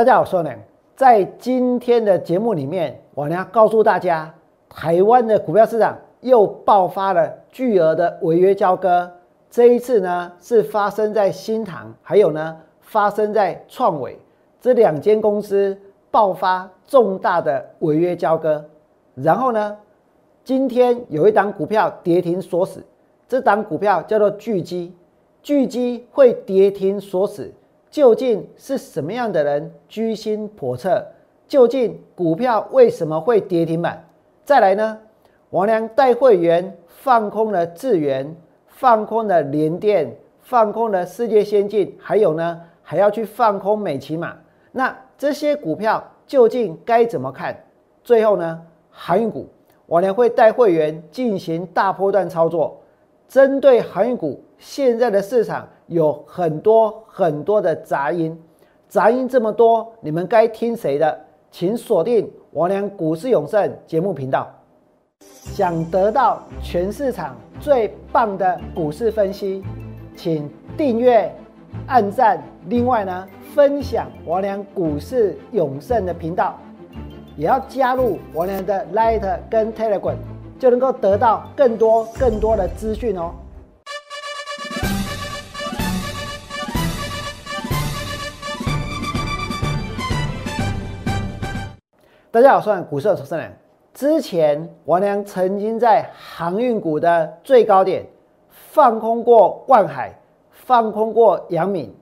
大家好，我是梁。在今天的节目里面，我呢要告诉大家，台湾的股票市场又爆发了巨额的违约交割。这一次呢，是发生在新唐，还有呢发生在创伟这两间公司爆发重大的违约交割。然后呢，今天有一档股票跌停锁死，这档股票叫做巨基，巨基会跌停锁死。究竟是什么样的人居心叵测？究竟股票为什么会跌停板？再来呢？王良带会员放空了智源，放空了联电，放空了世界先进，还有呢，还要去放空美骑马。那这些股票究竟该怎么看？最后呢？航运股，王良会带会员进行大波段操作，针对航运股现在的市场。有很多很多的杂音，杂音这么多，你们该听谁的？请锁定王良股市永胜节目频道。想得到全市场最棒的股市分析，请订阅、按赞，另外呢，分享王良股市永胜的频道，也要加入王良的 Light 跟 Telegram，就能够得到更多更多的资讯哦。大家好，我是股市的主持人。之前王良曾经在航运股的最高点放空过万海，放空过阳明。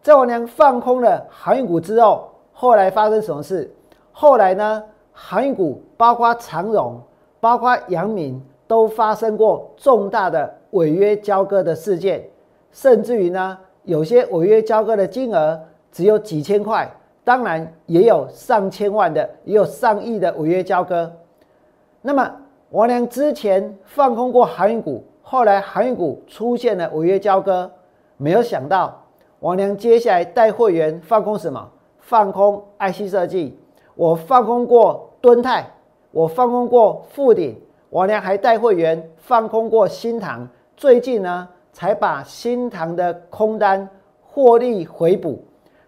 在王良放空了航运股之后，后来发生什么事？后来呢，航运股包括长荣、包括阳明都发生过重大的违约交割的事件，甚至于呢，有些违约交割的金额只有几千块。当然也有上千万的，也有上亿的违约交割。那么王良之前放空过航运股，后来航运股出现了违约交割，没有想到王良接下来带会员放空什么？放空 IC 设计。我放空过敦泰，我放空过富鼎，王良还带会员放空过新塘。最近呢，才把新塘的空单获利回补，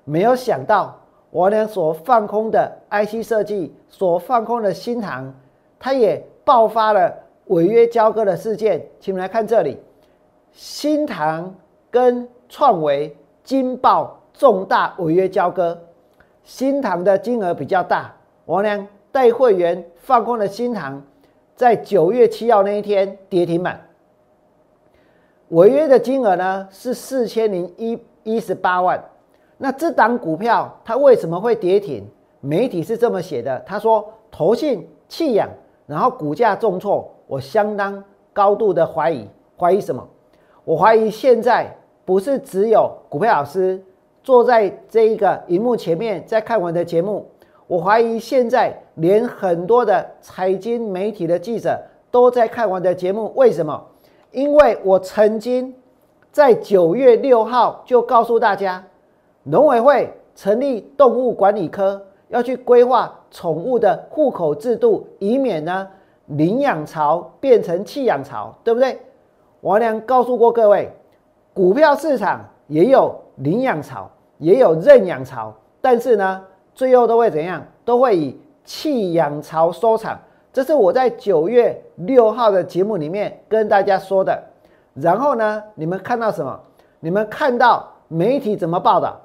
没有想到。我俩所放空的 IC 设计，所放空的新塘，它也爆发了违约交割的事件。请们来看这里，新塘跟创维金爆重大违约交割，新塘的金额比较大。我俩带会员放空的新塘，在九月七号那一天跌停板，违约的金额呢是四千零一一十八万。那这档股票它为什么会跌停？媒体是这么写的，他说投信弃养，然后股价重挫。我相当高度的怀疑，怀疑什么？我怀疑现在不是只有股票老师坐在这一个荧幕前面在看我的节目，我怀疑现在连很多的财经媒体的记者都在看我的节目。为什么？因为我曾经在九月六号就告诉大家。农委会成立动物管理科，要去规划宠物的户口制度，以免呢领养潮变成弃养潮，对不对？王良告诉过各位，股票市场也有领养潮，也有认养潮，但是呢，最后都会怎样？都会以弃养潮收场。这是我在九月六号的节目里面跟大家说的。然后呢，你们看到什么？你们看到媒体怎么报道？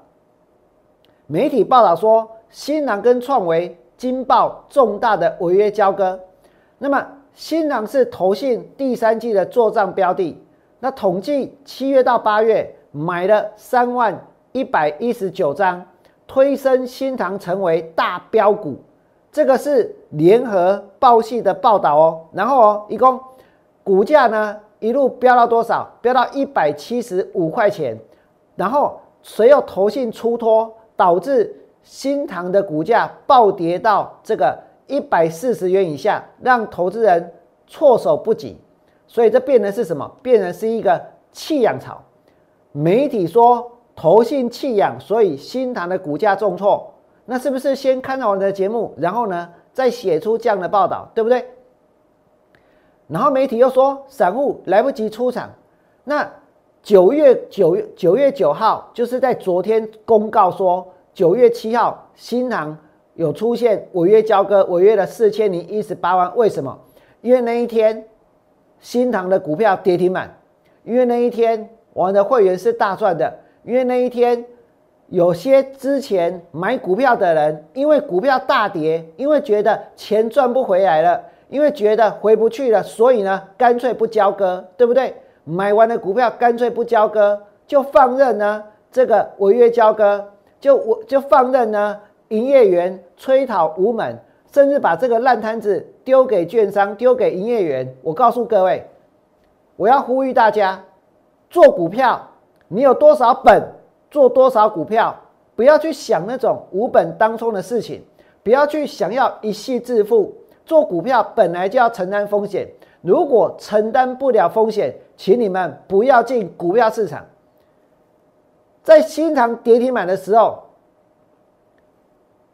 媒体报道说，新郎跟创维惊爆重大的违约交割。那么，新郎是投信第三季的做账标的。那统计七月到八月买了三万一百一十九张，推升新塘成为大标股。这个是联合报系的报道哦。然后哦，一共股价呢一路飙到多少？飙到一百七十五块钱。然后随后投信出脱。导致新塘的股价暴跌到这个一百四十元以下，让投资人措手不及。所以这变成是什么？变成是一个弃养潮。媒体说投信弃养，所以新塘的股价重挫。那是不是先看到我的节目，然后呢再写出这样的报道，对不对？然后媒体又说散户来不及出场。那九月九月九月九号，就是在昨天公告说，九月七号新塘有出现违约交割，违约了四千零一十八万。为什么？因为那一天新塘的股票跌停板，因为那一天我们的会员是大赚的，因为那一天有些之前买股票的人，因为股票大跌，因为觉得钱赚不回来了，因为觉得回不去了，所以呢，干脆不交割，对不对？买完的股票干脆不交割，就放任呢这个违约交割。就我就放任呢，营业员催讨无门，甚至把这个烂摊子丢给券商，丢给营业员。我告诉各位，我要呼吁大家，做股票，你有多少本，做多少股票，不要去想那种无本当冲的事情，不要去想要一夕致富。做股票本来就要承担风险，如果承担不了风险，请你们不要进股票市场。在新塘跌停板的时候，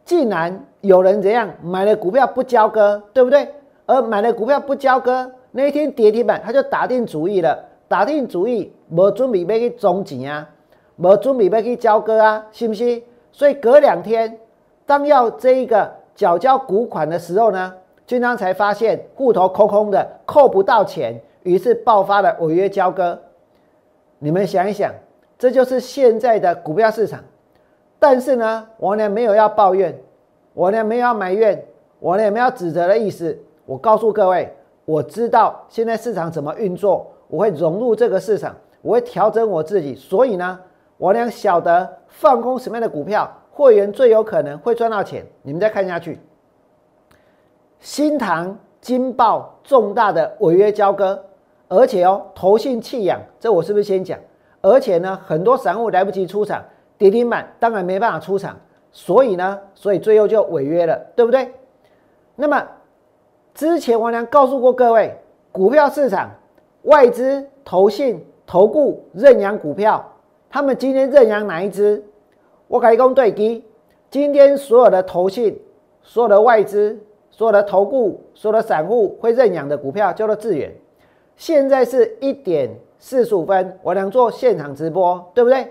竟然有人怎样买了股票不交割，对不对？而买了股票不交割，那一天跌停板他就打定主意了，打定主意没准备要去中钱啊，没准备要去交割啊，信不信？所以隔两天，当要这一个缴交股款的时候呢，券商才发现户头空空的，扣不到钱，于是爆发了违约交割。你们想一想。这就是现在的股票市场，但是呢，我呢没有要抱怨，我呢没有要埋怨，我呢也没有指责的意思。我告诉各位，我知道现在市场怎么运作，我会融入这个市场，我会调整我自己。所以呢，王良晓得放空什么样的股票，会员最有可能会赚到钱。你们再看下去，新塘金爆重大的违约交割，而且哦，投信弃养，这我是不是先讲？而且呢，很多散户来不及出场，跌停板当然没办法出场，所以呢，所以最后就违约了，对不对？那么之前王良告诉过各位，股票市场外资、投信、投顾认养股票，他们今天认养哪一支？我可以讲对基，今天所有的投信、所有的外资、所有的投顾、所有的散户会认养的股票叫做智远，现在是一点。四十五分，王良做现场直播，对不对？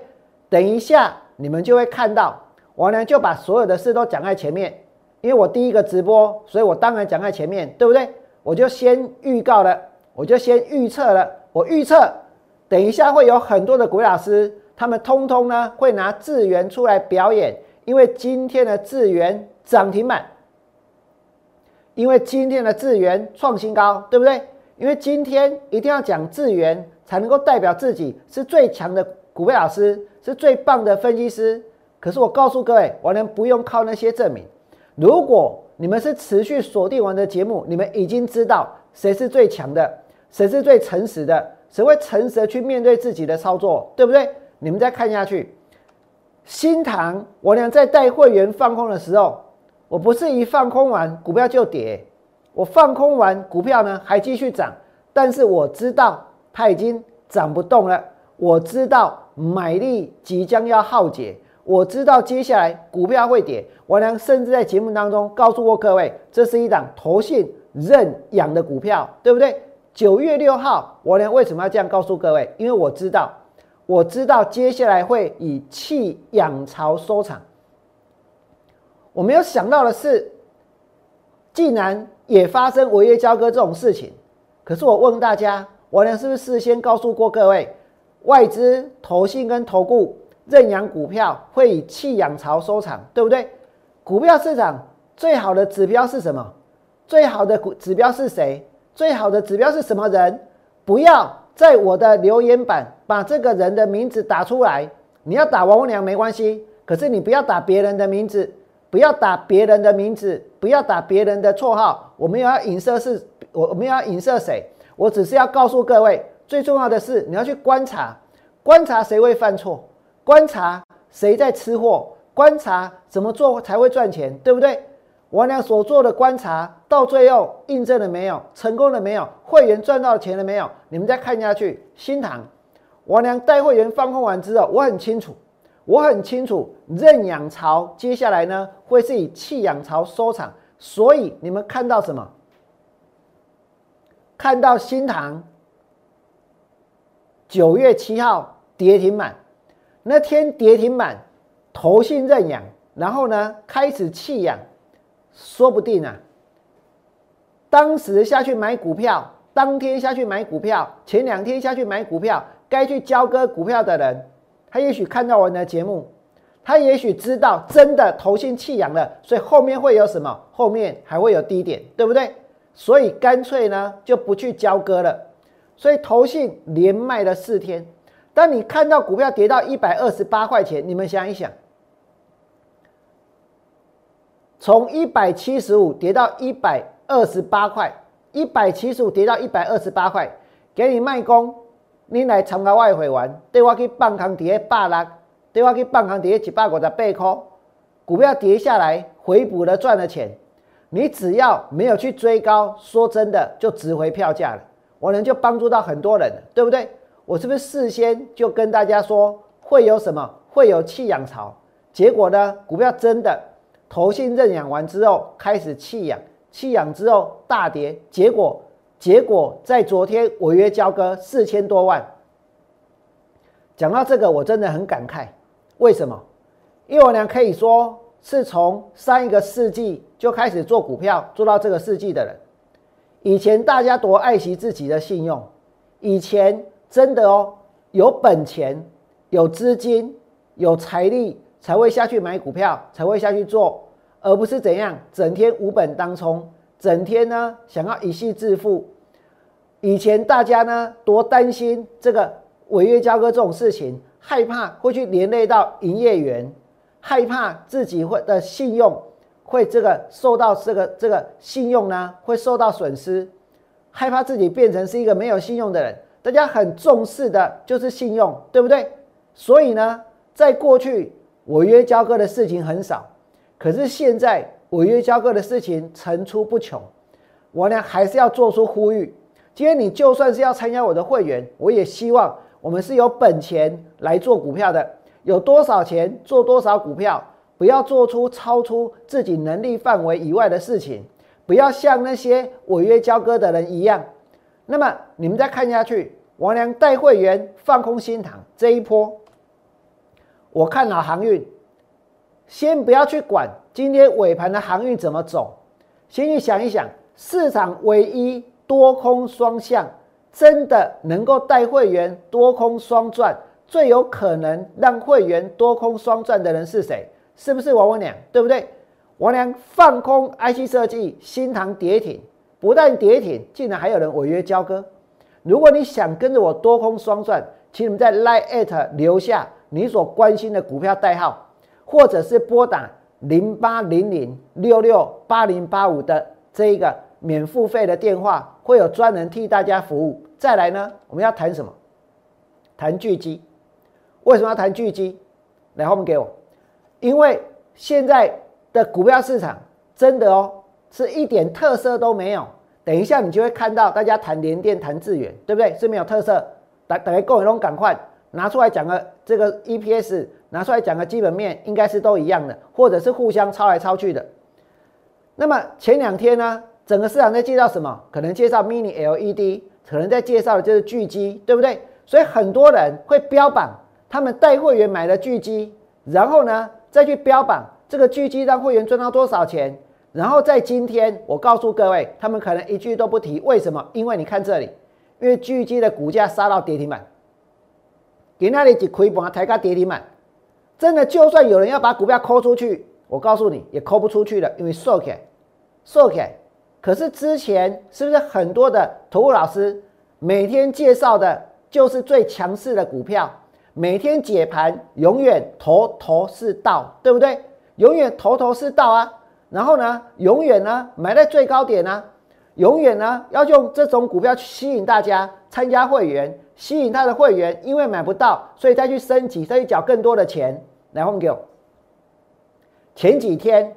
等一下你们就会看到，王良就把所有的事都讲在前面，因为我第一个直播，所以我当然讲在前面，对不对？我就先预告了，我就先预测了，我预测等一下会有很多的鬼老师，他们通通呢会拿智源出来表演，因为今天的智源涨停板，因为今天的智源创新高，对不对？因为今天一定要讲智源。才能够代表自己是最强的股票老师，是最棒的分析师。可是我告诉各位，我能不用靠那些证明。如果你们是持续锁定我的节目，你们已经知道谁是最强的，谁是最诚实的，谁会诚实的去面对自己的操作，对不对？你们再看下去，新塘，我俩在带会员放空的时候，我不是一放空完股票就跌，我放空完股票呢还继续涨，但是我知道。它已经涨不动了，我知道买力即将要耗竭，我知道接下来股票会跌。我呢甚至在节目当中告诉过各位，这是一档投信认养的股票，对不对？九月六号，我呢为什么要这样告诉各位？因为我知道，我知道接下来会以弃养潮收场。我没有想到的是，竟然也发生违约交割这种事情。可是我问大家。我呢，是不是事先告诉过各位，外资、投信跟投顾认养股票会以弃养潮收场，对不对？股票市场最好的指标是什么？最好的股指标是谁？最好的指标是什么人？不要在我的留言板把这个人的名字打出来。你要打王娘没关系，可是你不要打别人的名字，不要打别人的名字，不要打别人的绰号。我们要影射是，我我们要影射谁？我只是要告诉各位，最重要的是你要去观察，观察谁会犯错，观察谁在吃货，观察怎么做才会赚钱，对不对？王良所做的观察，到最后印证了没有？成功了没有？会员赚到钱了没有？你们再看下去，新塘，王良带会员放空完之后，我很清楚，我很清楚认养潮接下来呢会是以弃养潮收场，所以你们看到什么？看到新塘九月七号跌停板，那天跌停板，投信认养然后呢开始弃养，说不定啊，当时下去买股票，当天下去买股票，前两天下去买股票，该去交割股票的人，他也许看到我们的节目，他也许知道真的投信弃养了，所以后面会有什么？后面还会有低点，对不对？所以干脆呢就不去交割了。所以投信连卖了四天。当你看到股票跌到一百二十八块钱，你们想一想，从一百七十五跌到一百二十八块，一百七十五跌到一百二十八块，给你卖工，你来参加外汇玩，对我去放空跌百六，对我去放空跌一百五十八块，股票跌下来回补了赚了钱，你只要没有去追高，说真的就值回票价了，我能就帮助到很多人，对不对？我是不是事先就跟大家说会有什么？会有弃养潮？结果呢？股票真的投信认养完之后开始弃养，弃养之后大跌，结果结果在昨天违约交割四千多万。讲到这个，我真的很感慨。为什么？因为我俩可以说是从上一个世纪就开始做股票，做到这个世纪的人。以前大家多爱惜自己的信用，以前。真的哦，有本钱、有资金、有财力，才会下去买股票，才会下去做，而不是怎样整天无本当冲，整天呢想要一夕致富。以前大家呢多担心这个违约交割这种事情，害怕会去连累到营业员，害怕自己会的信用会这个受到这个这个信用呢会受到损失，害怕自己变成是一个没有信用的人。大家很重视的就是信用，对不对？所以呢，在过去违约交割的事情很少，可是现在违约交割的事情层出不穷。我呢还是要做出呼吁：今天你就算是要参加我的会员，我也希望我们是有本钱来做股票的，有多少钱做多少股票，不要做出超出自己能力范围以外的事情，不要像那些违约交割的人一样。那么你们再看下去，王良带会员放空新塘这一波，我看好航运。先不要去管今天尾盘的航运怎么走，先去想一想，市场唯一多空双向，真的能够带会员多空双赚，最有可能让会员多空双赚的人是谁？是不是王文良？对不对？王良放空 IC 设计，新塘跌停。不但跌停，竟然还有人违约交割。如果你想跟着我多空双赚，请你们在 Line 留下你所关心的股票代号，或者是拨打零八零零六六八零八五的这一个免付费的电话，会有专人替大家服务。再来呢，我们要谈什么？谈聚积。为什么要谈聚积？来后面给我，因为现在的股票市场真的哦，是一点特色都没有。等一下，你就会看到大家谈联电、谈智远，对不对？是没有特色。大大家各位都赶快拿出来讲个这个 EPS，拿出来讲个基本面，应该是都一样的，或者是互相抄来抄去的。那么前两天呢，整个市场在介绍什么？可能介绍 Mini LED，可能在介绍的就是巨基，对不对？所以很多人会标榜他们带会员买了巨基，然后呢再去标榜这个巨基让会员赚到多少钱。然后在今天，我告诉各位，他们可能一句都不提，为什么？因为你看这里，因为巨基的股价杀到跌停板，给那里一亏本，抬高跌停板，真的就算有人要把股票抠出去，我告诉你也抠不出去了，因为缩起，缩起。可是之前是不是很多的投顾老师每天介绍的就是最强势的股票，每天解盘永远头头是道，对不对？永远头头是道啊。然后呢，永远呢买在最高点呢，永远呢要用这种股票去吸引大家参加会员，吸引他的会员，因为买不到，所以再去升级，再去缴更多的钱。来，换给我。前几天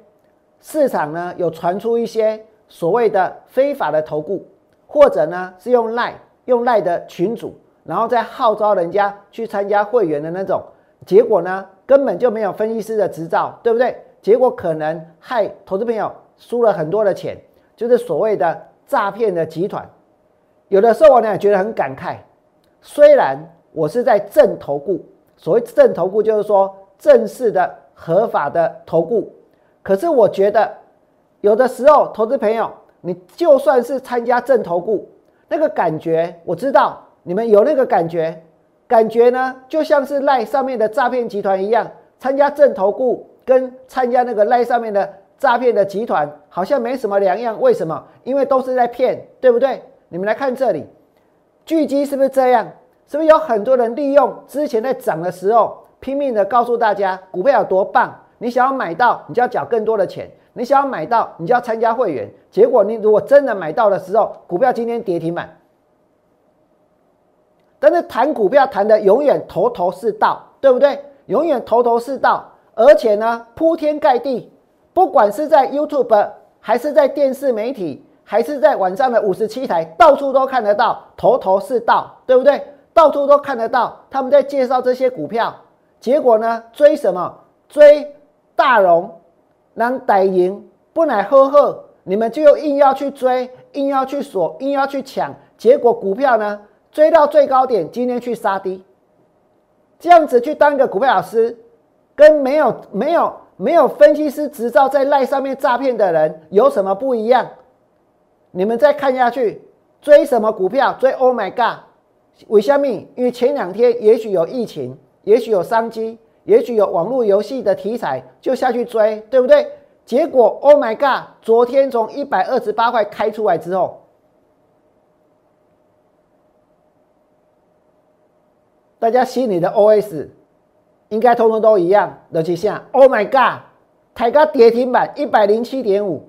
市场呢有传出一些所谓的非法的投顾，或者呢是用赖用赖的群主，然后再号召人家去参加会员的那种，结果呢根本就没有分析师的执照，对不对？结果可能害投资朋友输了很多的钱，就是所谓的诈骗的集团。有的时候我呢觉得很感慨，虽然我是在正投顾，所谓正投顾就是说正式的合法的投顾。可是我觉得，有的时候投资朋友，你就算是参加正投顾，那个感觉我知道你们有那个感觉，感觉呢就像是赖上面的诈骗集团一样，参加正投顾跟参加那个赖上面的诈骗的集团好像没什么两样。为什么？因为都是在骗，对不对？你们来看这里，聚集是不是这样？是不是有很多人利用之前在涨的时候，拼命的告诉大家股票有多棒？你想要买到，你就要缴更多的钱；你想要买到，你就要参加会员。结果你如果真的买到的时候，股票今天跌停板。但是谈股票谈的永远头头是道，对不对？永远头头是道，而且呢铺天盖地，不管是在 YouTube 还是在电视媒体，还是在晚上的五十七台，到处都看得到，头头是道，对不对？到处都看得到他们在介绍这些股票。结果呢追什么？追。大荣能逮赢，不乃呵呵，你们就硬要去追，硬要去锁，硬要去抢，结果股票呢追到最高点，今天去杀低，这样子去当个股票老师，跟没有没有没有分析师执照在赖上面诈骗的人有什么不一样？你们再看下去，追什么股票？追 Oh my God！为什么？因为前两天也许有疫情，也许有商机。也许有网络游戏的题材，就下去追，对不对？结果，Oh my God！昨天从一百二十八块开出来之后，大家心里的 OS 应该通通都一样。尤其像 Oh my God！台高跌停板一百零七点五。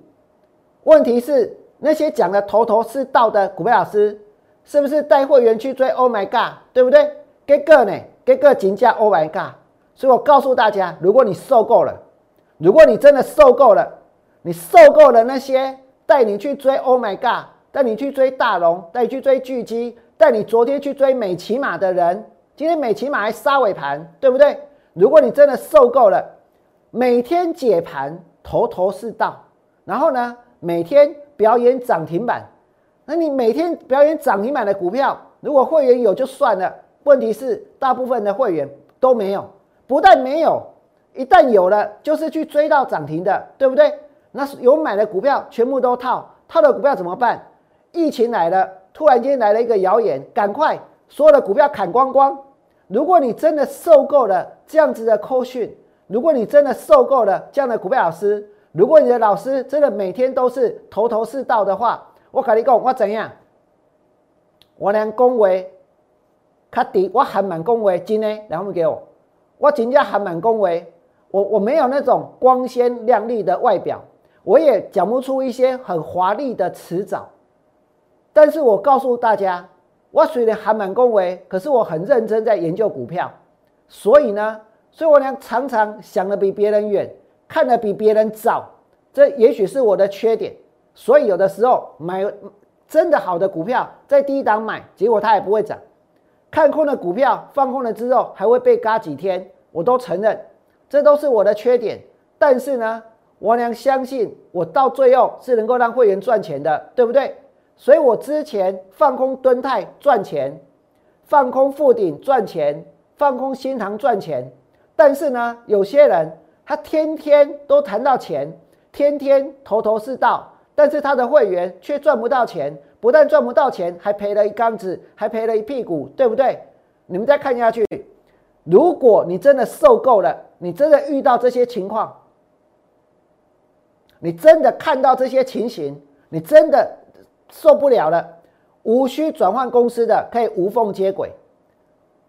问题是那些讲的头头是道的股票老师，是不是带会员去追 Oh my God？对不对？给个呢？给个金价 Oh my God！所以我告诉大家，如果你受够了，如果你真的受够了，你受够了那些带你去追 Oh my God，带你去追大龙，带你去追巨基，带你昨天去追美骑马的人，今天美骑马还杀尾盘，对不对？如果你真的受够了，每天解盘头头是道，然后呢，每天表演涨停板，那你每天表演涨停板的股票，如果会员有就算了，问题是大部分的会员都没有。不但没有，一旦有了，就是去追到涨停的，对不对？那有买的股票全部都套，套的股票怎么办？疫情来了，突然间来了一个谣言，赶快所有的股票砍光光。如果你真的受够了这样子的扣讯，如果你真的受够了这样的股票老师，如果你的老师真的每天都是头头是道的话，我跟你讲，我怎样？我连恭维，卡迪，我还蛮恭维，今天然后给我。我今天还蛮恭维，我我没有那种光鲜亮丽的外表，我也讲不出一些很华丽的辞藻，但是我告诉大家，我虽然还蛮恭维，可是我很认真在研究股票，所以呢，所以我俩常常想的比别人远，看的比别人早，这也许是我的缺点，所以有的时候买真的好的股票在低档买，结果它也不会涨。看空的股票放空了之后还会被嘎几天，我都承认，这都是我的缺点。但是呢，我娘相信我到最后是能够让会员赚钱的，对不对？所以我之前放空敦泰赚钱，放空富鼎赚钱，放空新塘赚钱。但是呢，有些人他天天都谈到钱，天天头头是道，但是他的会员却赚不到钱。不但赚不到钱，还赔了一缸子，还赔了一屁股，对不对？你们再看下去，如果你真的受够了，你真的遇到这些情况，你真的看到这些情形，你真的受不了了，无需转换公司的，可以无缝接轨。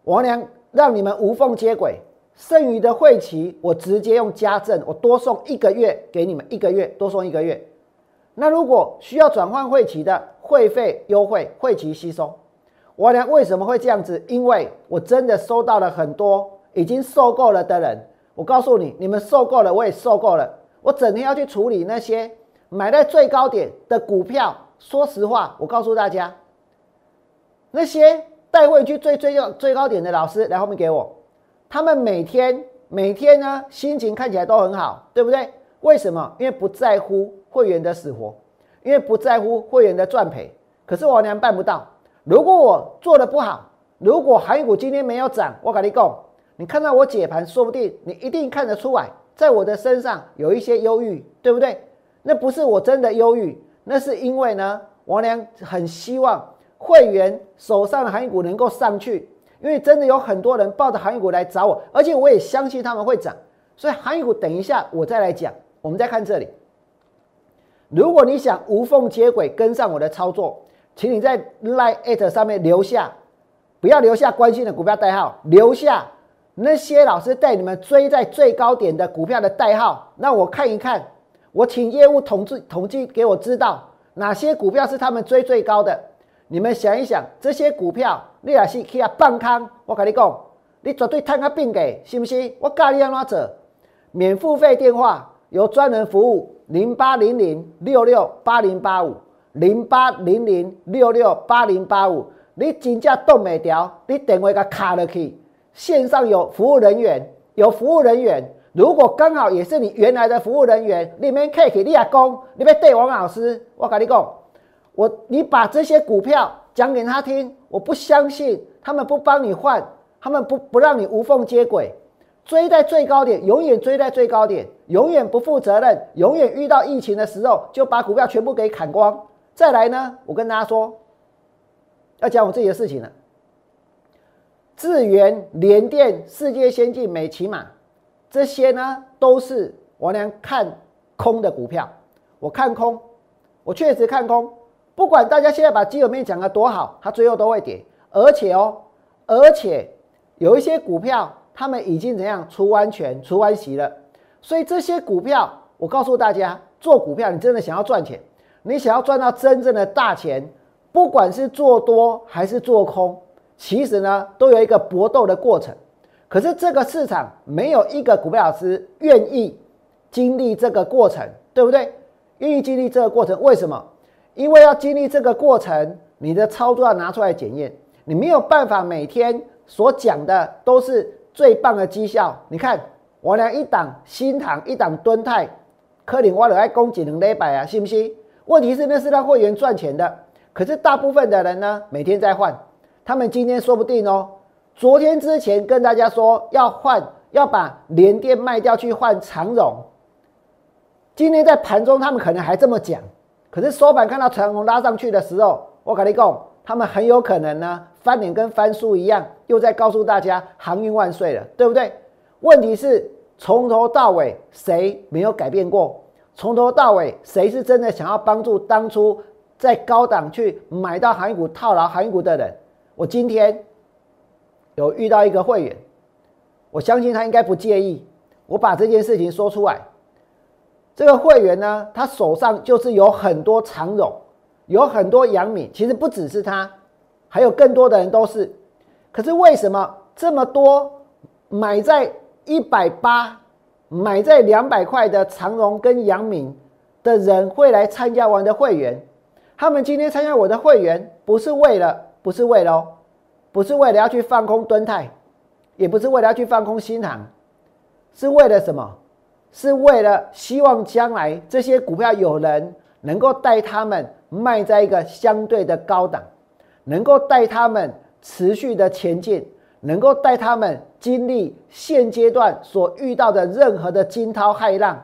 王良让你们无缝接轨，剩余的会期我直接用加赠，我多送一个月给你们，一个月多送一个月。那如果需要转换会期的会费优惠，会期吸收。我呢为什么会这样子？因为我真的收到了很多已经受够了的人。我告诉你，你们受够了，我也受够了。我整天要去处理那些买在最高点的股票。说实话，我告诉大家，那些带会去追最高最高点的老师来后面给我，他们每天每天呢心情看起来都很好，对不对？为什么？因为不在乎。会员的死活，因为不在乎会员的赚赔，可是我娘办不到。如果我做的不好，如果韩股今天没有涨，我跟你讲，你看到我解盘，说不定你一定看得出来，在我的身上有一些忧郁，对不对？那不是我真的忧郁，那是因为呢，王良很希望会员手上的韩股能够上去，因为真的有很多人抱着航运股来找我，而且我也相信他们会涨，所以航运股等一下我再来讲。我们再看这里，如果你想无缝接轨跟上我的操作，请你在 Line at 上面留下，不要留下关心的股票代号，留下那些老师带你们追在最高点的股票的代号，让我看一看。我请业务统计统计给我知道哪些股票是他们追最高的。你们想一想，这些股票你也是去啊放空，我跟你讲，你绝对摊个饼给，是不是？我教你安怎做，免付费电话有专人服务，零八零零六六八零八五，零八零零六六八零八五。你真正动没掉，你电话给卡落去，线上有服务人员，有服务人员。如果刚好也是你原来的服务人员，你们客气你也讲，你们对王老师，我跟你讲，我你把这些股票讲给他听，我不相信他们不帮你换，他们不不让你无缝接轨，追在最高点，永远追在最高点，永远不负责任，永远遇到疫情的时候就把股票全部给砍光。再来呢，我跟大家说，要讲我自己的事情了。智源、联电、世界先进、美骑马。这些呢都是我娘看空的股票，我看空，我确实看空。不管大家现在把基本面讲的多好，它最后都会跌。而且哦，而且有一些股票，他们已经怎样除完全、除完息了。所以这些股票，我告诉大家，做股票你真的想要赚钱，你想要赚到真正的大钱，不管是做多还是做空，其实呢都有一个搏斗的过程。可是这个市场没有一个股票老师愿意经历这个过程，对不对？愿意经历这个过程，为什么？因为要经历这个过程，你的操作要拿出来检验。你没有办法每天所讲的都是最棒的绩效。你看，我俩一档新塘，一档敦泰，科林我了爱攻几能礼拜啊，信不信？问题是那是让会员赚钱的，可是大部分的人呢，每天在换，他们今天说不定哦。昨天之前跟大家说要换，要把联电卖掉去换长荣。今天在盘中他们可能还这么讲，可是收盘看到长虹拉上去的时候，我跟你讲，他们很有可能呢翻脸跟翻书一样，又在告诉大家航运万岁了，对不对？问题是从头到尾谁没有改变过？从头到尾谁是真的想要帮助当初在高档去买到航运股套牢航运股的人？我今天。有遇到一个会员，我相信他应该不介意我把这件事情说出来。这个会员呢，他手上就是有很多长荣，有很多杨敏，其实不只是他，还有更多的人都是。可是为什么这么多买在一百八、买在两百块的长荣跟杨敏的人会来参加我的会员？他们今天参加我的会员，不是为了，不是为了。不是为了要去放空敦泰，也不是为了要去放空新塘，是为了什么？是为了希望将来这些股票有人能够带他们卖在一个相对的高档，能够带他们持续的前进，能够带他们经历现阶段所遇到的任何的惊涛骇浪。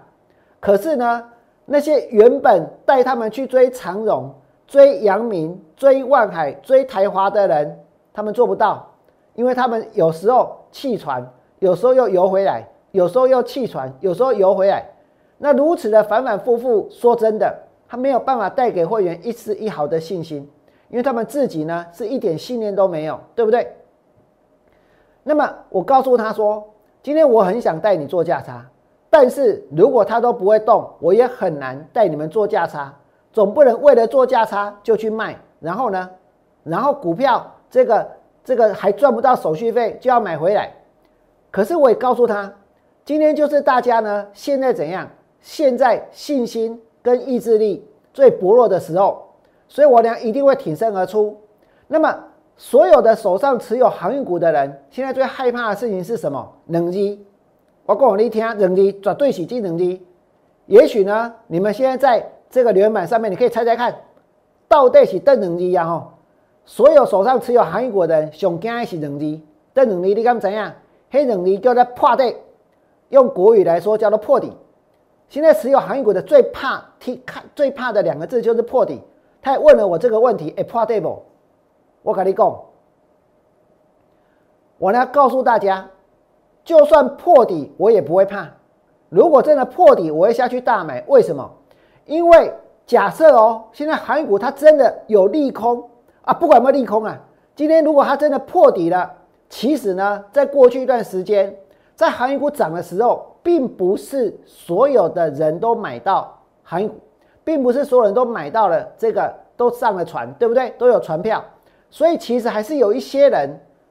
可是呢，那些原本带他们去追长荣、追阳明、追万海、追台华的人。他们做不到，因为他们有时候弃船，有时候又游回来，有时候又弃船，有时候游回来。那如此的反反复复，说真的，他没有办法带给会员一丝一毫的信心，因为他们自己呢是一点信念都没有，对不对？那么我告诉他说，今天我很想带你做价差，但是如果他都不会动，我也很难带你们做价差。总不能为了做价差就去卖，然后呢，然后股票。这个这个还赚不到手续费就要买回来，可是我也告诉他，今天就是大家呢现在怎样？现在信心跟意志力最薄弱的时候，所以我俩一定会挺身而出。那么所有的手上持有航运股的人，现在最害怕的事情是什么？冷机。我讲你听，冷机绝对是金冷机。也许呢，你们现在在这个留言板上面，你可以猜猜看，到底是邓冷机呀？吼。所有手上持有航运股的人，上惊的是冷机，这两字你敢知影？迄两字叫做破底，用国语来说叫做破底。现在持有航运股的最怕听看最怕的两个字就是破底。他也问了我这个问题，哎，破底不？我跟你讲，我呢告诉大家，就算破底我也不会怕。如果真的破底，我会下去大买。为什么？因为假设哦，现在航运股它真的有利空啊，不管有没有利空啊，今天如果它真的破底了，其实呢，在过去一段时间，在航运股涨的时候，并不是所有的人都买到航运股，并不是所有人都买到了这个都上了船，对不对？都有船票，所以其实还是有一些人，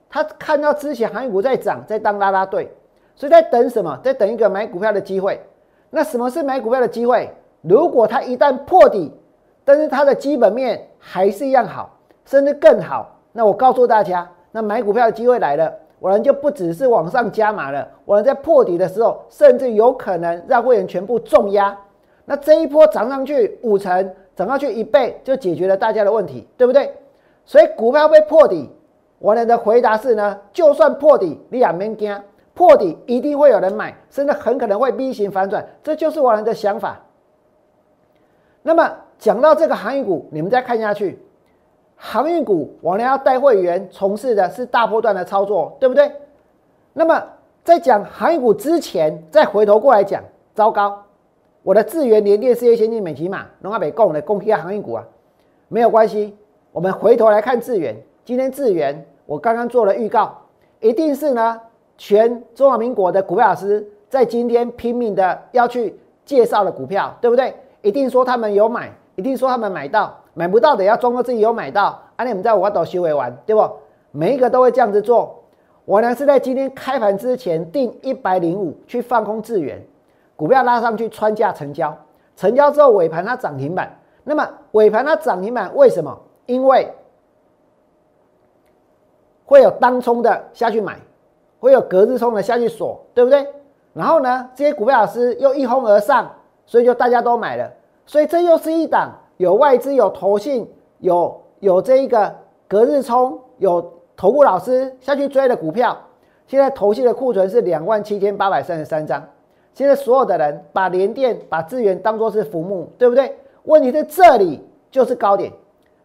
他看到之前航运股在涨，在当拉拉队。所以在等什么？在等一个买股票的机会。那什么是买股票的机会？如果它一旦破底，但是它的基本面还是一样好，甚至更好，那我告诉大家，那买股票的机会来了，我们就不只是往上加码了，我们在破底的时候，甚至有可能让会员全部重压。那这一波涨上去五成，涨上去一倍，就解决了大家的问题，对不对？所以股票被破底，我们的回答是呢，就算破底，你也免惊。破底一定会有人买，甚至很可能会 V 型反转，这就是我人的想法。那么讲到这个航运股，你们再看下去，航运股我呢要带会员从事的是大波段的操作，对不对？那么在讲航运股之前，再回头过来讲，糟糕，我的智源联电、事业先进、美吉玛、龙华北供的供批航运股啊，没有关系，我们回头来看智源，今天智源我刚刚做了预告，一定是呢。全中华民国的股票老师在今天拼命的要去介绍的股票，对不对？一定说他们有买，一定说他们买到，买不到的要装作自己有买到。啊，你们在我都修为完，对不？每一个都会这样子做。我呢是在今天开盘之前定一百零五去放空资源，股票拉上去穿价成交，成交之后尾盘它涨停板。那么尾盘它涨停板为什么？因为会有当冲的下去买。会有隔日冲的下去锁，对不对？然后呢，这些股票老师又一哄而上，所以就大家都买了。所以这又是一档有外资、有投信、有有这一个隔日冲、有投顾老师下去追的股票。现在投信的库存是两万七千八百三十三张。现在所有的人把联电、把资源当做是浮木，对不对？问题在这里就是高点，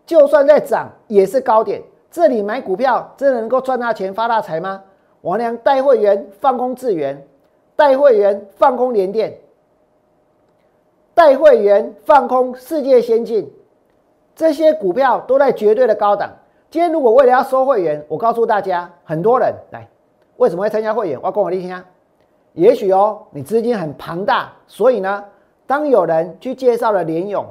就算在涨也是高点。这里买股票真的能够赚大钱、发大财吗？王良带会员放空智源，带会员放空联电，带会员放空世界先进，这些股票都在绝对的高档。今天如果为了要收会员，我告诉大家，很多人来为什么会参加会员？我要跟我一听啊。也许哦，你资金很庞大，所以呢，当有人去介绍了联勇，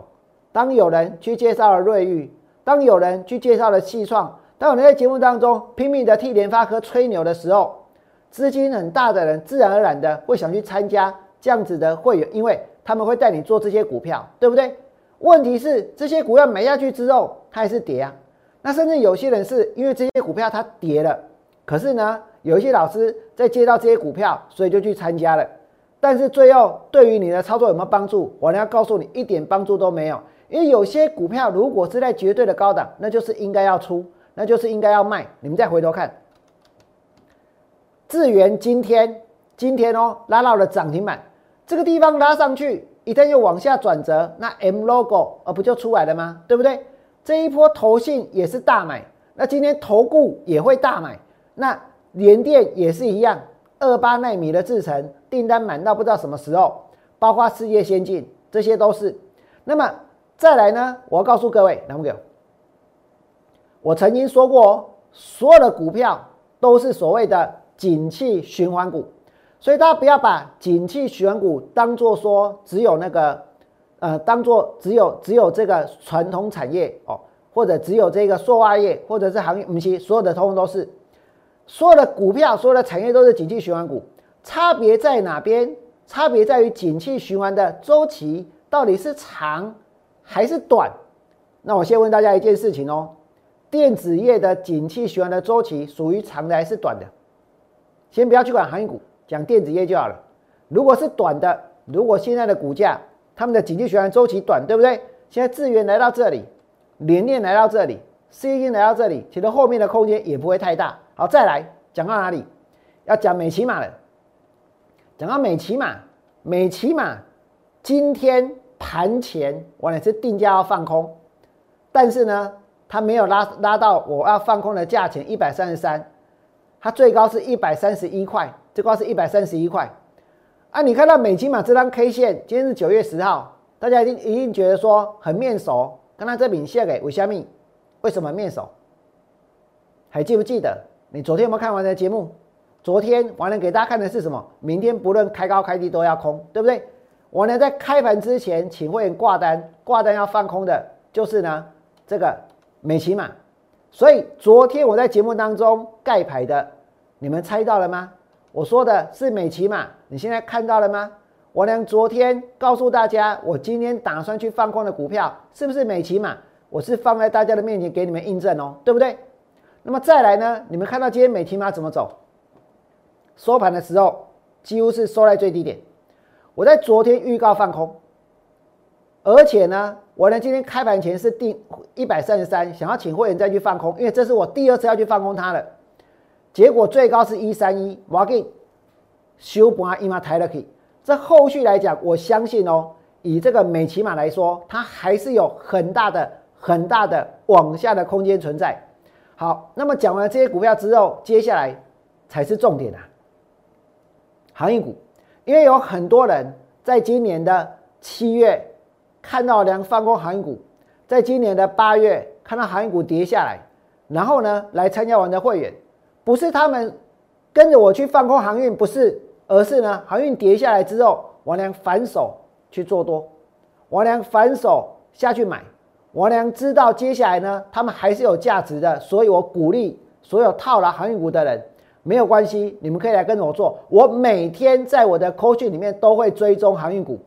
当有人去介绍了瑞昱，当有人去介绍了气创。当有人在节目当中拼命的替联发科吹牛的时候，资金很大的人自然而然的会想去参加这样子的会员，因为他们会带你做这些股票，对不对？问题是这些股票买下去之后，它还是跌啊。那甚至有些人是因为这些股票它跌了，可是呢，有一些老师在接到这些股票，所以就去参加了。但是最后对于你的操作有没有帮助？我要告诉你，一点帮助都没有。因为有些股票如果是在绝对的高档，那就是应该要出。那就是应该要卖。你们再回头看，智源今天今天哦拉到了涨停板，这个地方拉上去，一旦又往下转折，那 M logo 而不就出来了吗？对不对？这一波投信也是大买，那今天投顾也会大买，那联电也是一样，二八纳米的制程订单满到不知道什么时候，包括世界先进，这些都是。那么再来呢？我要告诉各位，能不能？我曾经说过，所有的股票都是所谓的景气循环股，所以大家不要把景气循环股当做说只有那个，呃，当做只有只有这个传统产业哦，或者只有这个塑化业，或者是行业，不是所有的通通都是，所有的股票，所有的产业都是景气循环股，差别在哪边？差别在于景气循环的周期到底是长还是短？那我先问大家一件事情哦。电子业的景气循环的周期属于长的还是短的？先不要去管航运股，讲电子业就好了。如果是短的，如果现在的股价，他们的景气循环周期短，对不对？现在资源来到这里，联电来到这里，C 金来到这里，其实后面的空间也不会太大。好，再来讲到哪里？要讲美骑马了。讲到美骑马，美骑马今天盘前我也是定价要放空，但是呢，它没有拉拉到我要放空的价钱一百三十三，它最高是一百三十一块，最高是一百三十一块。啊，你看到美骑马这张 K 线，今天是九月十号，大家一定一定觉得说很面熟，刚刚这饼线给为虾米？为什么面熟？还记不记得？你昨天有没有看完的节目？昨天王良给大家看的是什么？明天不论开高开低都要空，对不对？我呢在开盘之前请会员挂单，挂单要放空的，就是呢这个美骑马。所以昨天我在节目当中盖牌的，你们猜到了吗？我说的是美琪嘛，你现在看到了吗？我呢昨天告诉大家，我今天打算去放空的股票是不是美琪嘛？我是放在大家的面前给你们印证哦，对不对？那么再来呢？你们看到今天美骑马怎么走？收盘的时候几乎是收在最低点。我在昨天预告放空，而且呢，我呢今天开盘前是定一百三十三，想要请会员再去放空，因为这是我第二次要去放空它了。结果最高是一三一，我给修盘一码抬了去。这后续来讲，我相信哦，以这个美骑马来说，它还是有很大的、很大的往下的空间存在。好，那么讲完这些股票之后，接下来才是重点啊。航运股，因为有很多人在今年的七月看到两放空航运股，在今年的八月看到航运股跌下来，然后呢来参加完的会员，不是他们跟着我去放空航运，不是，而是呢航运跌下来之后，王良反手去做多，王良反手下去买，王良知道接下来呢他们还是有价值的，所以我鼓励所有套牢航运股的人。没有关系，你们可以来跟着我做。我每天在我的课程里面都会追踪航运股。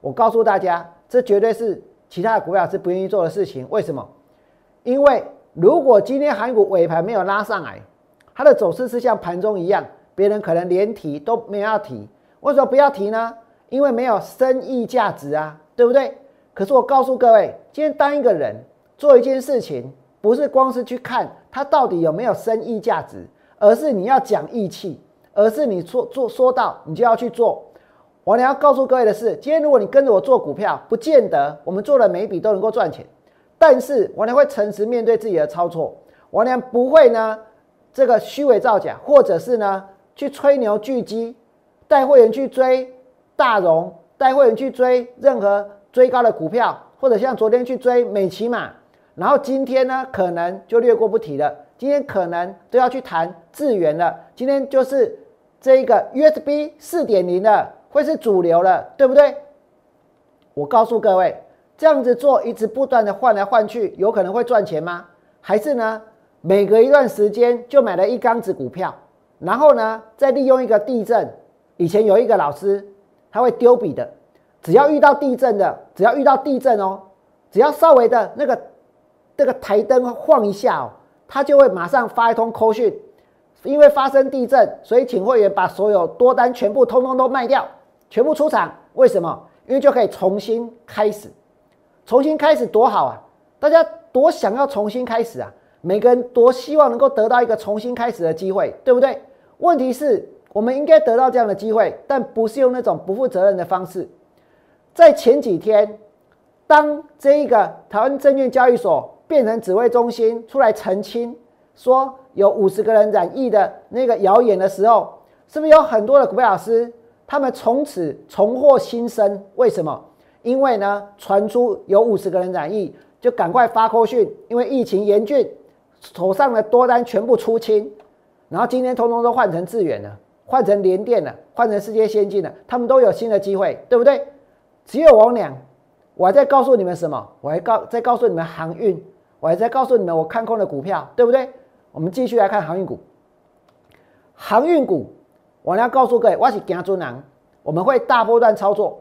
我告诉大家，这绝对是其他的股票是不愿意做的事情。为什么？因为如果今天航运股尾盘没有拉上来，它的走势是像盘中一样，别人可能连提都没有要提。为什么不要提呢？因为没有生意价值啊，对不对？可是我告诉各位，今天当一个人做一件事情，不是光是去看它到底有没有生意价值。而是你要讲义气，而是你说做说到你就要去做。我呢要告诉各位的是，今天如果你跟着我做股票，不见得我们做的每一笔都能够赚钱。但是我呢会诚实面对自己的操作，我呢不会呢这个虚伪造假，或者是呢去吹牛聚鸡，带会员去追大荣，带会员去追任何追高的股票，或者像昨天去追美骑马，然后今天呢可能就略过不提了。今天可能都要去谈智源了。今天就是这一个 USB 四点零的会是主流了，对不对？我告诉各位，这样子做一直不断的换来换去，有可能会赚钱吗？还是呢，每隔一段时间就买了一缸子股票，然后呢，再利用一个地震。以前有一个老师，他会丢笔的，只要遇到地震的，只要遇到地震哦，只要稍微的那个这个台灯晃一下哦。他就会马上发一通扣讯，因为发生地震，所以请会员把所有多单全部通通都卖掉，全部出场。为什么？因为就可以重新开始，重新开始多好啊！大家多想要重新开始啊！每个人多希望能够得到一个重新开始的机会，对不对？问题是，我们应该得到这样的机会，但不是用那种不负责任的方式。在前几天，当这一个台湾证券交易所。变成指挥中心出来澄清，说有五十个人染疫的那个谣言的时候，是不是有很多的股票老师，他们从此重获新生？为什么？因为呢，传出有五十个人染疫，就赶快发扣讯，因为疫情严峻，手上的多单全部出清，然后今天通通都换成智远了，换成联电了，换成世界先进了，他们都有新的机会，对不对？只有我俩，我还在告诉你们什么？我还告在告诉你们航运。我还在告诉你们，我看空的股票，对不对？我们继续来看航运股。航运股，我要告诉各位，我是行尊人，我们会大波段操作。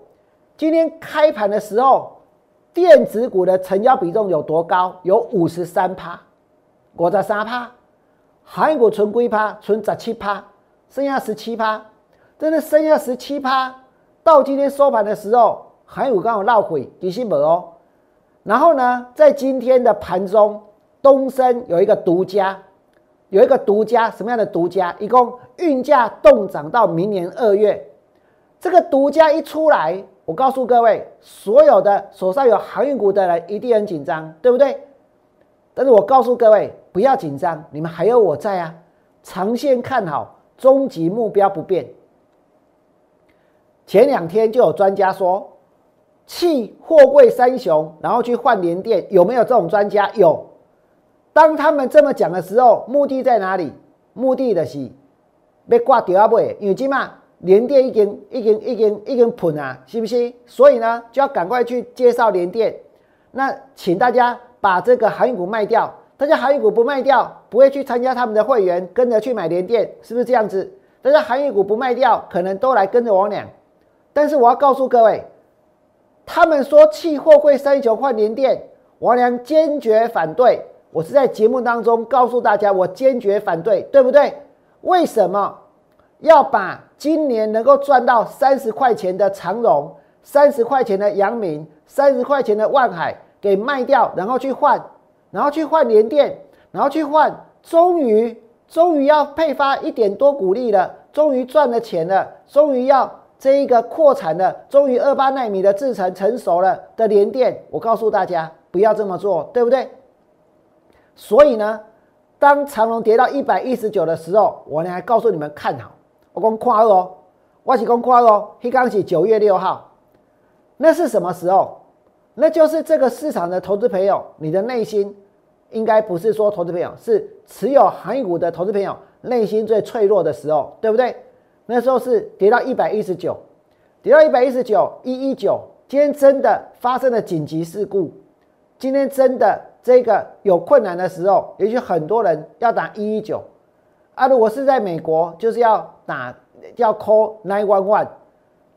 今天开盘的时候，电子股的成交比重有多高？有五十三趴，五十三趴。韩国存归趴，存十七趴，剩下十七趴，真的剩下十七趴。到今天收盘的时候，航运股刚好绕回，底薪没哦。然后呢，在今天的盘中，东升有一个独家，有一个独家，什么样的独家？一共运价动涨到明年二月，这个独家一出来，我告诉各位，所有的手上有航运股的人一定很紧张，对不对？但是我告诉各位，不要紧张，你们还有我在啊，长线看好，终极目标不变。前两天就有专家说，弃货柜三雄，然后去换联电，有没有这种专家？有。当他们这么讲的时候，目的在哪里？目的的是被挂掉啊，不？因为今嘛联电已经已经已经已经喷啊，是不是？所以呢，就要赶快去介绍联电。那请大家。把这个航运股卖掉，大家航运股不卖掉，不会去参加他们的会员，跟着去买联电，是不是这样子？大家航运股不卖掉，可能都来跟着王良。但是我要告诉各位，他们说弃货会三九换联电，王良坚决反对。我是在节目当中告诉大家，我坚决反对，对不对？为什么要把今年能够赚到三十块钱的长荣、三十块钱的阳明、三十块钱的万海？给卖掉，然后去换，然后去换联电，然后去换，终于终于要配发一点多股利了，终于赚了钱了，终于要这一个扩产了，终于二八纳米的制程成熟了的联电，我告诉大家不要这么做，对不对？所以呢，当长隆跌到一百一十九的时候，我呢还告诉你们看好，我讲夸哦，我是讲夸哦，黑刚起九月六号，那是什么时候？那就是这个市场的投资朋友，你的内心应该不是说投资朋友，是持有行业股的投资朋友内心最脆弱的时候，对不对？那时候是跌到一百一十九，跌到一百一十九一一九。今天真的发生了紧急事故，今天真的这个有困难的时候，也许很多人要打一一九啊。如果是在美国，就是要打要 call nine one one。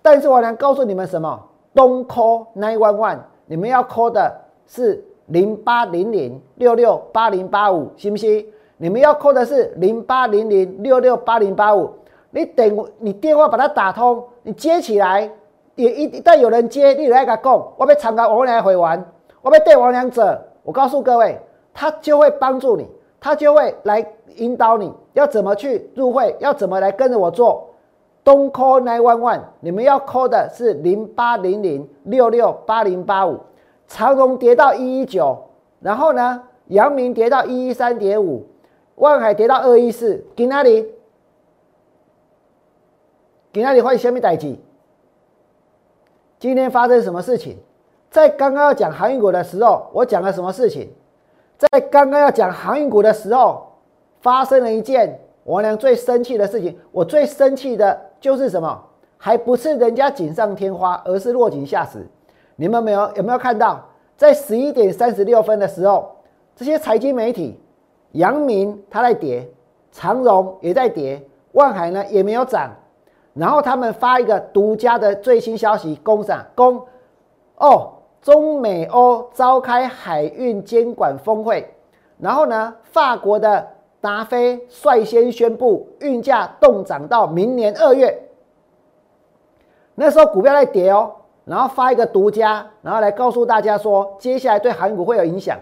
但是我能告诉你们什么？Don't call nine one one。你们要 call 的是零八零零六六八零八五，行不行？你们要 call 的是零八零零六六八零八五。你等你电话把它打通，你接起来，也一一旦有人接，你来个讲，我被参加王良会玩，我被对王良者。我告诉各位，他就会帮助你，他就会来引导你要怎么去入会，要怎么来跟着我做。Don't call nine one one，你们要 call 的是零八零零六六八零八五。长荣跌到一一九，然后呢，阳明跌到一一三点五，万海跌到二一四。给哪里？给哪里换下面代机？今天发生什么事情？在刚刚要讲航运股的时候，我讲了什么事情？在刚刚要讲航运股的时候，发生了一件我娘最生气的事情。我最生气的。就是什么，还不是人家锦上添花，而是落井下石。你们没有有没有看到，在十一点三十六分的时候，这些财经媒体，阳明它在跌，长荣也在跌，万海呢也没有涨。然后他们发一个独家的最新消息，公啥公？哦，中美欧召开海运监管峰会，然后呢，法国的。达菲率先宣布运价动涨到明年二月，那时候股票在跌哦，然后发一个独家，然后来告诉大家说，接下来对韩股会有影响。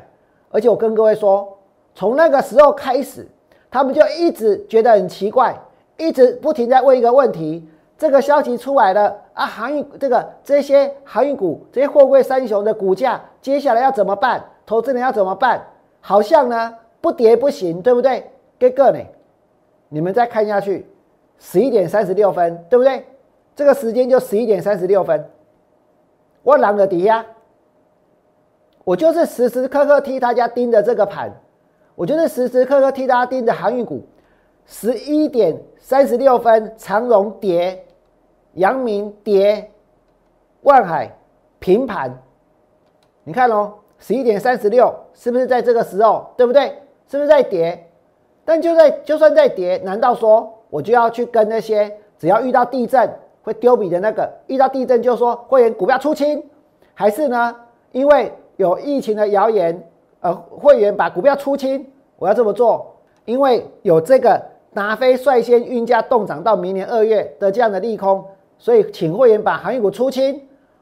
而且我跟各位说，从那个时候开始，他们就一直觉得很奇怪，一直不停在问一个问题：这个消息出来了啊，航运这个这些航运股、这些货柜三雄的股价，接下来要怎么办？投资人要怎么办？好像呢。不跌不行，对不对？给个呢？你们再看下去，十一点三十六分，对不对？这个时间就十一点三十六分。我狼的底下，我就是时时刻刻替大家盯着这个盘，我就是时时刻刻替大家盯着航运股。十一点三十六分，长荣跌，阳明跌，万海平盘。你看哦，十一点三十六，是不是在这个时候？对不对？是不是在跌？但就在就算在跌，难道说我就要去跟那些只要遇到地震会丢笔的那个，遇到地震就说会员股票出清，还是呢？因为有疫情的谣言，呃，会员把股票出清，我要这么做，因为有这个达飞率先运价动涨到明年二月的这样的利空，所以请会员把行业股出清。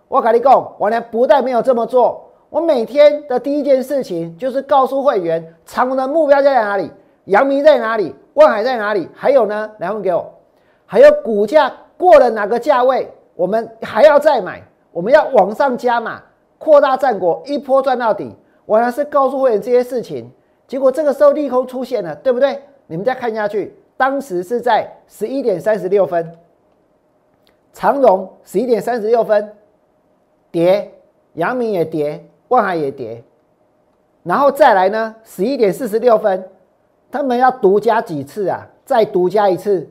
我跟你讲，我呢不但没有这么做。我每天的第一件事情就是告诉会员，长虹的目标在哪里，阳明在哪里，万海在哪里，还有呢，来问给我，还有股价过了哪个价位，我们还要再买，我们要往上加码，扩大战果，一波赚到底。我还是告诉会员这些事情，结果这个时候利空出现了，对不对？你们再看下去，当时是在十一点三十六分，长荣十一点三十六分跌，阳明也跌，万海也跌，然后再来呢，十一点四十六分，他们要独家几次啊？再独家一次，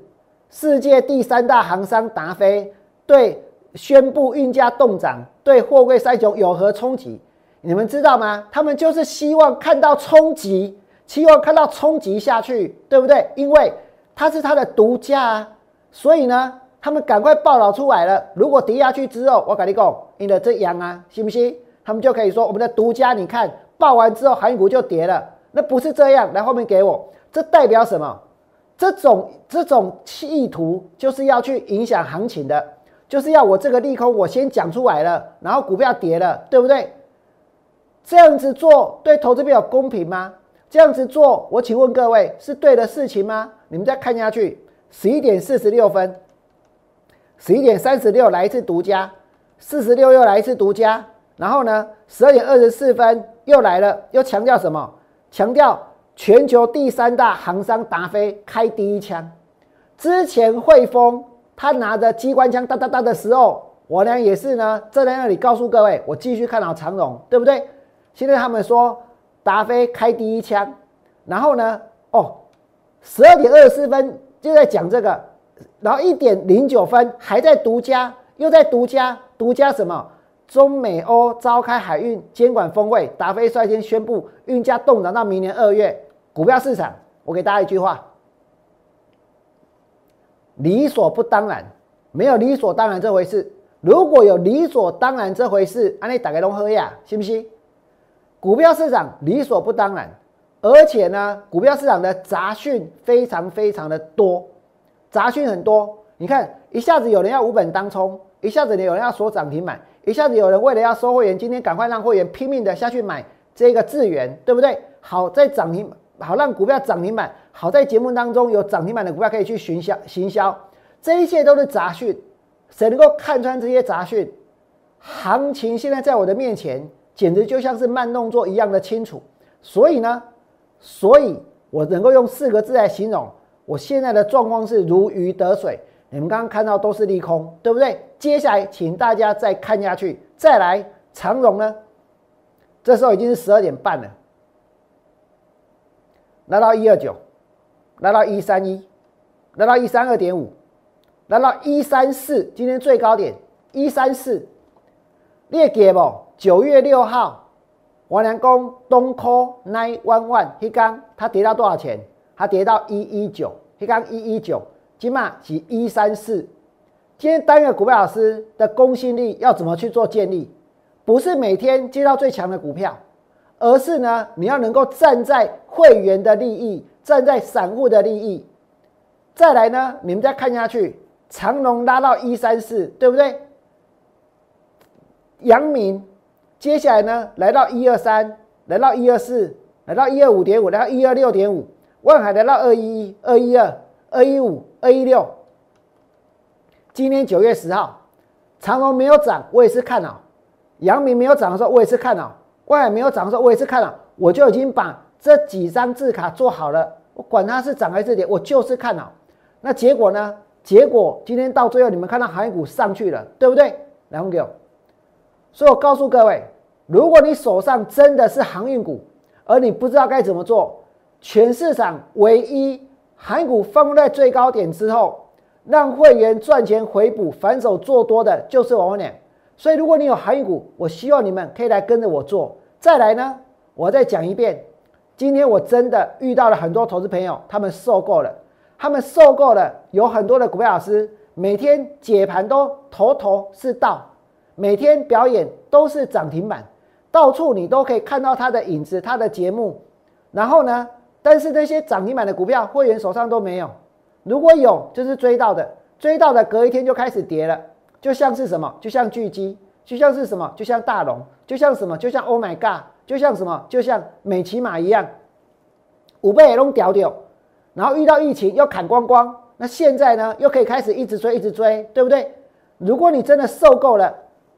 世界第三大航商达飞对宣布运价动涨，对货柜三雄有何冲击？你们知道吗？他们就是希望看到冲击，希望看到冲击下去，对不对？因为它是它的独家啊，所以呢，他们赶快报道出来了。如果跌下去之后，我跟你讲，你的这样啊，信不信？他们就可以说我们的独家，你看报完之后，韩股就跌了。那不是这样，来后面给我，这代表什么？这种这种企图就是要去影响行情的，就是要我这个利空我先讲出来了，然后股票跌了，对不对？这样子做对投资比较公平吗？这样子做，我请问各位是对的事情吗？你们再看下去，十一点四十六分，十一点三十六来一次独家，四十六又来一次独家，然后呢，十二点二十四分又来了，又强调什么？强调全球第三大航商达飞开第一枪。之前汇丰他拿着机关枪哒哒哒的时候，我呢也是呢站在那里告诉各位，我继续看好长荣，对不对？现在他们说达菲开第一枪，然后呢，哦，十二点二十四分就在讲这个，然后一点零九分还在独家，又在独家，独家什么？中美欧召开海运监管峰会，达菲率先宣布运价动涨到明年二月。股票市场，我给大家一句话：理所不当然，没有理所当然这回事。如果有理所当然这回事，安利打开龙喝呀，信不信？股票市场理所不当然，而且呢，股票市场的杂讯非常非常的多，杂讯很多。你看，一下子有人要五本当冲，一下子有人要锁涨停板，一下子有人为了要收会员，今天赶快让会员拼命的下去买这个智源，对不对？好在涨停，好让股票涨停板，好在节目当中有涨停板的股票可以去行销行销，这一切都是杂讯。谁能够看穿这些杂讯？行情现在在我的面前。简直就像是慢动作一样的清楚，所以呢，所以我能够用四个字来形容我现在的状况是如鱼得水。你们刚刚看到都是利空，对不对？接下来请大家再看下去，再来长荣呢？这时候已经是十二点半了，来到一二九，来到一三一，来到一三二点五，来到一三四，今天最高点一三四，列给不？九月六号，王良公东 call nine one one，黑刚它跌到多少钱？它跌到一一九，黑刚一一九，今嘛是一三四。今天单个股票老师的公信力要怎么去做建立？不是每天接到最强的股票，而是呢，你要能够站在会员的利益，站在散户的利益。再来呢，你们再看下去，长龙拉到一三四，对不对？阳明。接下来呢，来到一二三，来到一二四，来到一二五点五，来到一二六点五，万海来到二一一、二一二、二一五、二一六。今天九月十号，长隆没有涨，我也是看好；阳明没有涨的时候，我也是看好；万海没有涨的时候，我也是看好。我就已经把这几张字卡做好了，我管它是涨还是跌，我就是看好。那结果呢？结果今天到最后，你们看到航运股上去了，对不对？来，给我。所以我告诉各位，如果你手上真的是航运股，而你不知道该怎么做，全市场唯一航股放在最高点之后，让会员赚钱回补反手做多的，就是王文脸。所以如果你有航运股，我希望你们可以来跟着我做。再来呢，我再讲一遍，今天我真的遇到了很多投资朋友，他们受够了，他们受够了，有很多的股票老师每天解盘都头头是道。每天表演都是涨停板，到处你都可以看到他的影子，他的节目。然后呢，但是那些涨停板的股票，会员手上都没有。如果有，就是追到的，追到的隔一天就开始跌了。就像是什么？就像巨基，就像是什么？就像大龙，就像什么？就像 Oh my God，就像什么？就像美骑马一样，五倍也弄屌屌。然后遇到疫情又砍光光，那现在呢，又可以开始一直追，一直追，对不对？如果你真的受够了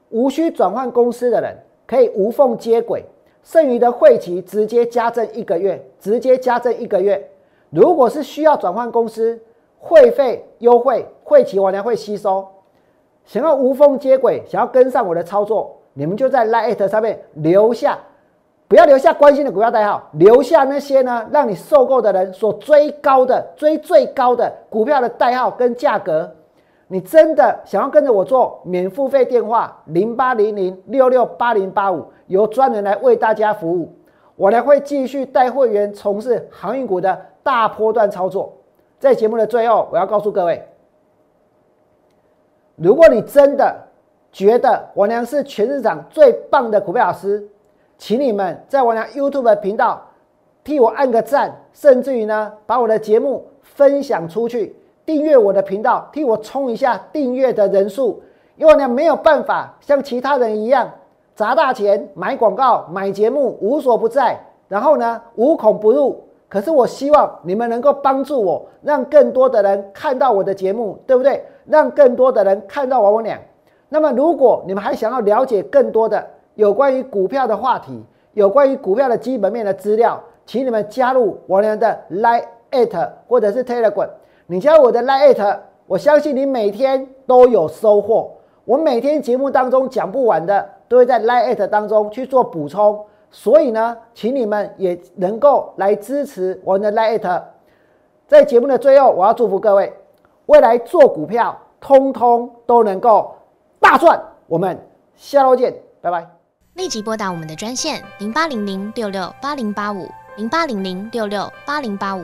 无需转换公司的人，可以无缝接轨，剩余的会期直接加赠一个月，直接加赠一个月。如果是需要转换公司，会费优惠，会期我娘会吸收。想要无缝接轨，想要跟上我的操作，你们就在 Lite 上面留下，不要留下关心的股票代号，留下那些呢让你受够的人所追高的、追最高的股票的代号跟价格。你真的想要跟着我做免付费电话零八零零六六八零八五，由专人来为大家服务，我呢会继续带会员从事航运股的大波段操作。在节目的最后，我要告诉各位，如果你真的觉得我娘是全市场最棒的股票老师，请你们在我娘 YouTube 频道替我按个赞，甚至于呢，把我的节目分享出去。订阅我的频道，替我冲一下订阅的人数，因为呢没有办法像其他人一样砸大钱买广告、买节目无所不在，然后呢无孔不入。可是我希望你们能够帮助我，让更多的人看到我的节目，对不对？让更多的人看到王文良。那么如果你们还想要了解更多的有关于股票的话题，有关于股票的基本面的资料，请你们加入王良的 Line at 或者是 Telegram。你加入我的 Line 我相信你每天都有收获。我每天节目当中讲不完的，都会在 Lite 当中去做补充。所以呢，请你们也能够来支持我们的 Lite。在节目的最后，我要祝福各位，未来做股票，通通都能够大赚。我们下周见，拜拜。立即拨打我们的专线零八零零六六八零八五。零八零零六六八零八五